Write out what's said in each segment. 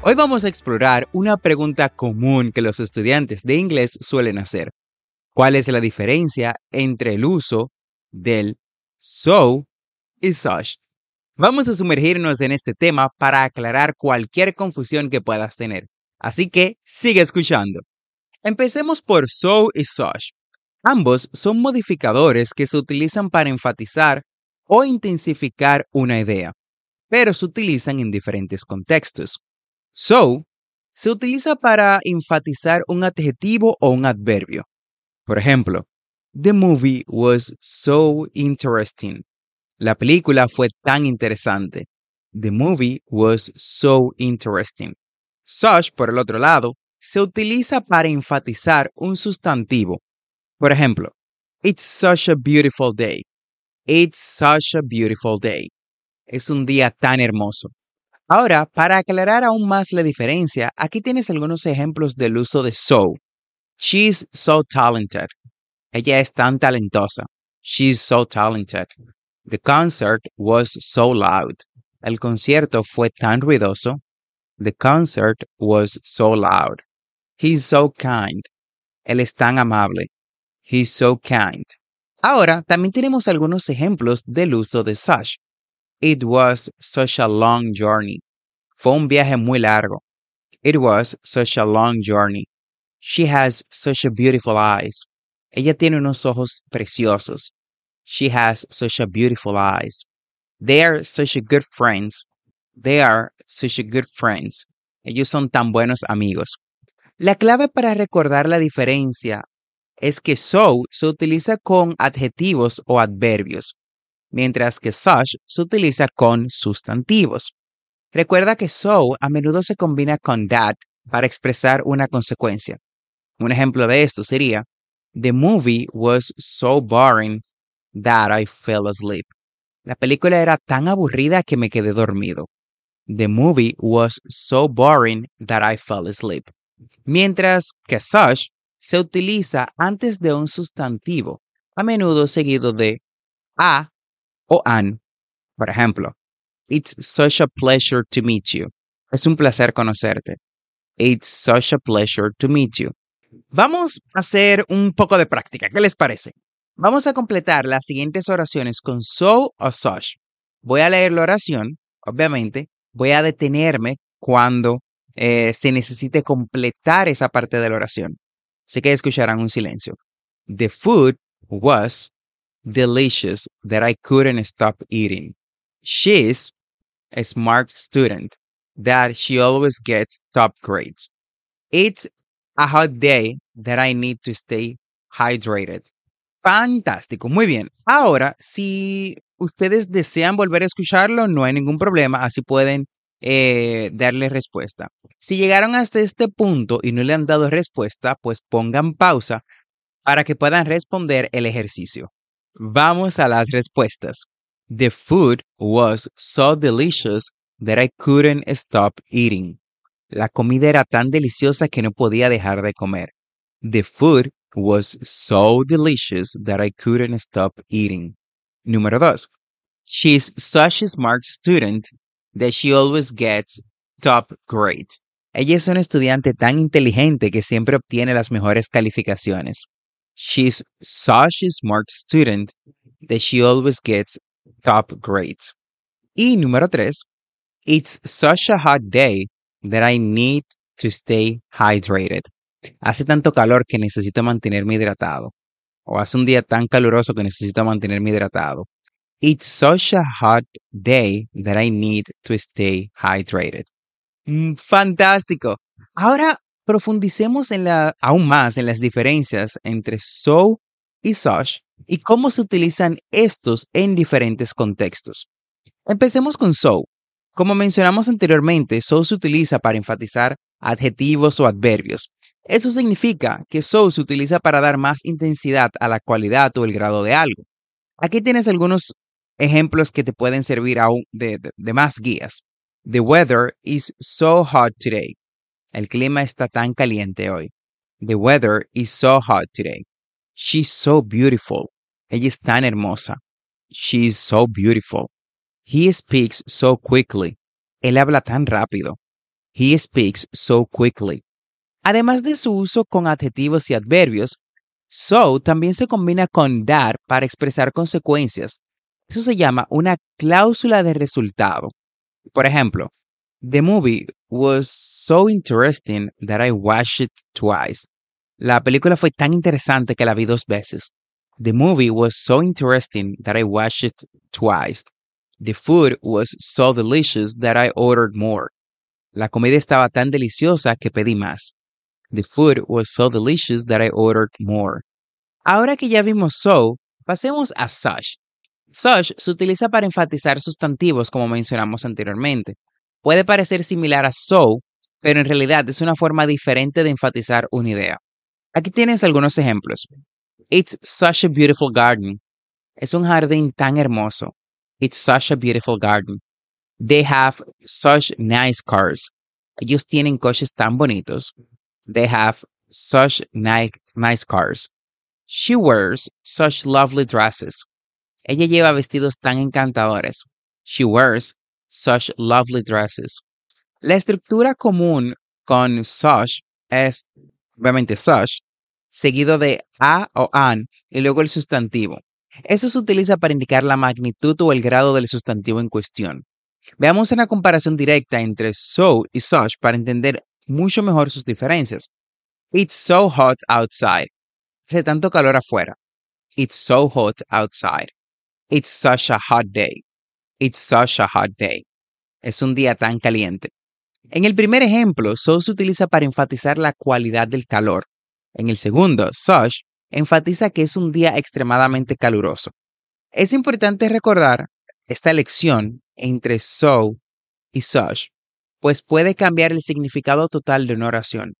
Hoy vamos a explorar una pregunta común que los estudiantes de inglés suelen hacer. ¿Cuál es la diferencia entre el uso del so y such? Vamos a sumergirnos en este tema para aclarar cualquier confusión que puedas tener. Así que sigue escuchando. Empecemos por so y such. Ambos son modificadores que se utilizan para enfatizar o intensificar una idea, pero se utilizan en diferentes contextos. So se utiliza para enfatizar un adjetivo o un adverbio. Por ejemplo, The movie was so interesting. La película fue tan interesante. The movie was so interesting. Such, por el otro lado, se utiliza para enfatizar un sustantivo. Por ejemplo, It's such a beautiful day. It's such a beautiful day. Es un día tan hermoso. Ahora, para aclarar aún más la diferencia, aquí tienes algunos ejemplos del uso de so. She's so talented. Ella es tan talentosa. She's so talented. The concert was so loud. El concierto fue tan ruidoso. The concert was so loud. He's so kind. Él es tan amable. He's so kind. Ahora, también tenemos algunos ejemplos del uso de such. It was such a long journey. Fue un viaje muy largo. It was such a long journey. She has such a beautiful eyes. Ella tiene unos ojos preciosos. She has such a beautiful eyes. They are such a good friends. They are such a good friends. Ellos son tan buenos amigos. La clave para recordar la diferencia es que so se utiliza con adjetivos o adverbios, mientras que such se utiliza con sustantivos. Recuerda que so a menudo se combina con that para expresar una consecuencia. Un ejemplo de esto sería, The movie was so boring that I fell asleep. La película era tan aburrida que me quedé dormido. The movie was so boring that I fell asleep. Mientras que such se utiliza antes de un sustantivo, a menudo seguido de a o an. Por ejemplo, It's such a pleasure to meet you. Es un placer conocerte. It's such a pleasure to meet you. Vamos a hacer un poco de práctica. ¿Qué les parece? Vamos a completar las siguientes oraciones con so o such. Voy a leer la oración, obviamente. Voy a detenerme cuando eh, se necesite completar esa parte de la oración. Así que escucharán un silencio. The food was delicious that I couldn't stop eating. She's a smart student that she always gets top grades. It's a hot day that I need to stay hydrated. Fantástico, muy bien. Ahora, si ustedes desean volver a escucharlo, no hay ningún problema, así pueden eh, darle respuesta. Si llegaron hasta este punto y no le han dado respuesta, pues pongan pausa para que puedan responder el ejercicio. Vamos a las respuestas. The food was so delicious that I couldn't stop eating. La comida era tan deliciosa que no podía dejar de comer. The food was so delicious that I couldn't stop eating. Número dos. She's such a smart student that she always gets top grades. Ella es una estudiante tan inteligente que siempre obtiene las mejores calificaciones. She's such a smart student that she always gets top grades. Y número tres, it's such a hot day that I need to stay hydrated. Hace tanto calor que necesito mantenerme hidratado. O hace un día tan caluroso que necesito mantenerme hidratado. It's such a hot day that I need to stay hydrated. Mm, fantástico. Ahora profundicemos en aún más en las diferencias entre so y such y cómo se utilizan estos en diferentes contextos. Empecemos con so. Como mencionamos anteriormente, so se utiliza para enfatizar adjetivos o adverbios. Eso significa que so se utiliza para dar más intensidad a la cualidad o el grado de algo. Aquí tienes algunos ejemplos que te pueden servir aún de más guías. The weather is so hot today. El clima está tan caliente hoy. The weather is so hot today. She's so beautiful. Ella es tan hermosa. She's so beautiful. He speaks so quickly. Él habla tan rápido. He speaks so quickly. Además de su uso con adjetivos y adverbios, so también se combina con dar para expresar consecuencias. Eso se llama una cláusula de resultado. Por ejemplo, The movie was so interesting that I watched it twice. La película fue tan interesante que la vi dos veces. The movie was so interesting that I watched it twice. The food was so delicious that I ordered more. La comida estaba tan deliciosa que pedí más. The food was so delicious that I ordered more. Ahora que ya vimos so, pasemos a such. Such se utiliza para enfatizar sustantivos como mencionamos anteriormente. Puede parecer similar a so, pero en realidad es una forma diferente de enfatizar una idea. Aquí tienes algunos ejemplos. It's such a beautiful garden. Es un jardín tan hermoso. It's such a beautiful garden. They have such nice cars. Ellos tienen coches tan bonitos. They have such nice, nice cars. She wears such lovely dresses. Ella lleva vestidos tan encantadores. She wears such lovely dresses. La estructura común con such es, obviamente, such, seguido de a o an y luego el sustantivo. Eso se utiliza para indicar la magnitud o el grado del sustantivo en cuestión. Veamos una comparación directa entre so y such para entender mucho mejor sus diferencias. It's so hot outside. Hace tanto calor afuera. It's so hot outside. It's such a hot day. It's such a hot day. Es un día tan caliente. En el primer ejemplo, so se utiliza para enfatizar la cualidad del calor. En el segundo, such, enfatiza que es un día extremadamente caluroso. Es importante recordar esta lección entre so y such, pues puede cambiar el significado total de una oración.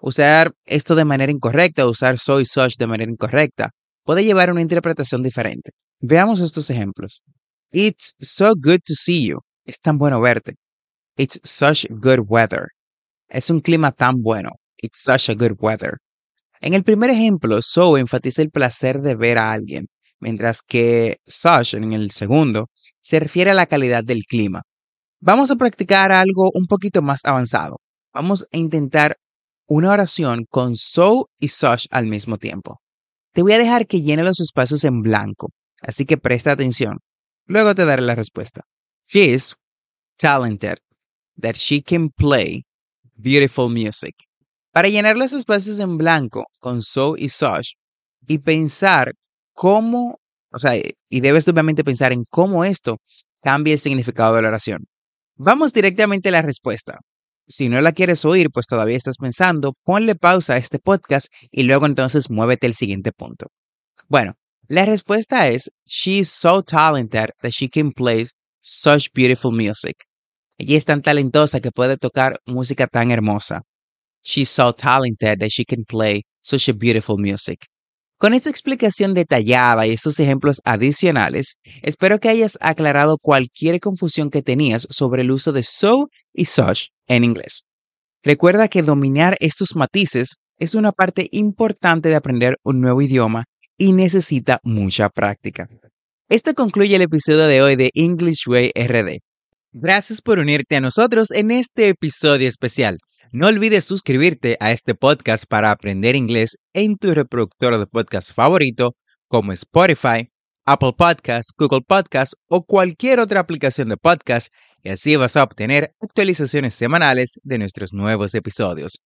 Usar esto de manera incorrecta o usar so y such de manera incorrecta puede llevar a una interpretación diferente. Veamos estos ejemplos. It's so good to see you. Es tan bueno verte. It's such good weather. Es un clima tan bueno. It's such a good weather. En el primer ejemplo, so enfatiza el placer de ver a alguien, mientras que such en el segundo se refiere a la calidad del clima. Vamos a practicar algo un poquito más avanzado. Vamos a intentar una oración con so y such al mismo tiempo. Te voy a dejar que llene los espacios en blanco, así que presta atención. Luego te daré la respuesta. She is talented that she can play beautiful music. Para llenar los espacios en blanco con so y such y pensar cómo, o sea, y debes obviamente pensar en cómo esto cambia el significado de la oración. Vamos directamente a la respuesta. Si no la quieres oír, pues todavía estás pensando, ponle pausa a este podcast y luego entonces muévete al siguiente punto. Bueno, la respuesta es, she's so talented that she can play such beautiful music. Ella es tan talentosa que puede tocar música tan hermosa. She's so talented that she can play such a beautiful music. Con esta explicación detallada y estos ejemplos adicionales, espero que hayas aclarado cualquier confusión que tenías sobre el uso de so y such en inglés. Recuerda que dominar estos matices es una parte importante de aprender un nuevo idioma y necesita mucha práctica. Esto concluye el episodio de hoy de English Way RD. Gracias por unirte a nosotros en este episodio especial. No olvides suscribirte a este podcast para aprender inglés en tu reproductor de podcast favorito como Spotify, Apple Podcasts, Google Podcasts o cualquier otra aplicación de podcast y así vas a obtener actualizaciones semanales de nuestros nuevos episodios.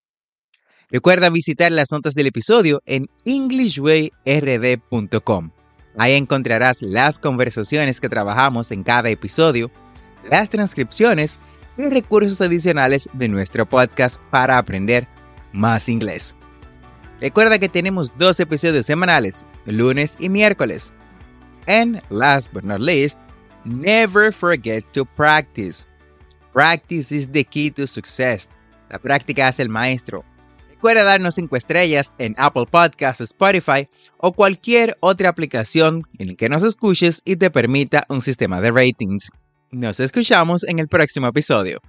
Recuerda visitar las notas del episodio en englishwayrd.com. Ahí encontrarás las conversaciones que trabajamos en cada episodio, las transcripciones y recursos adicionales de nuestro podcast para aprender más inglés. Recuerda que tenemos dos episodios semanales, lunes y miércoles. And last but not least, never forget to practice. Practice is the key to success. La práctica es el maestro. Recuerda darnos 5 estrellas en Apple Podcasts, Spotify o cualquier otra aplicación en la que nos escuches y te permita un sistema de ratings. Nos escuchamos en el próximo episodio.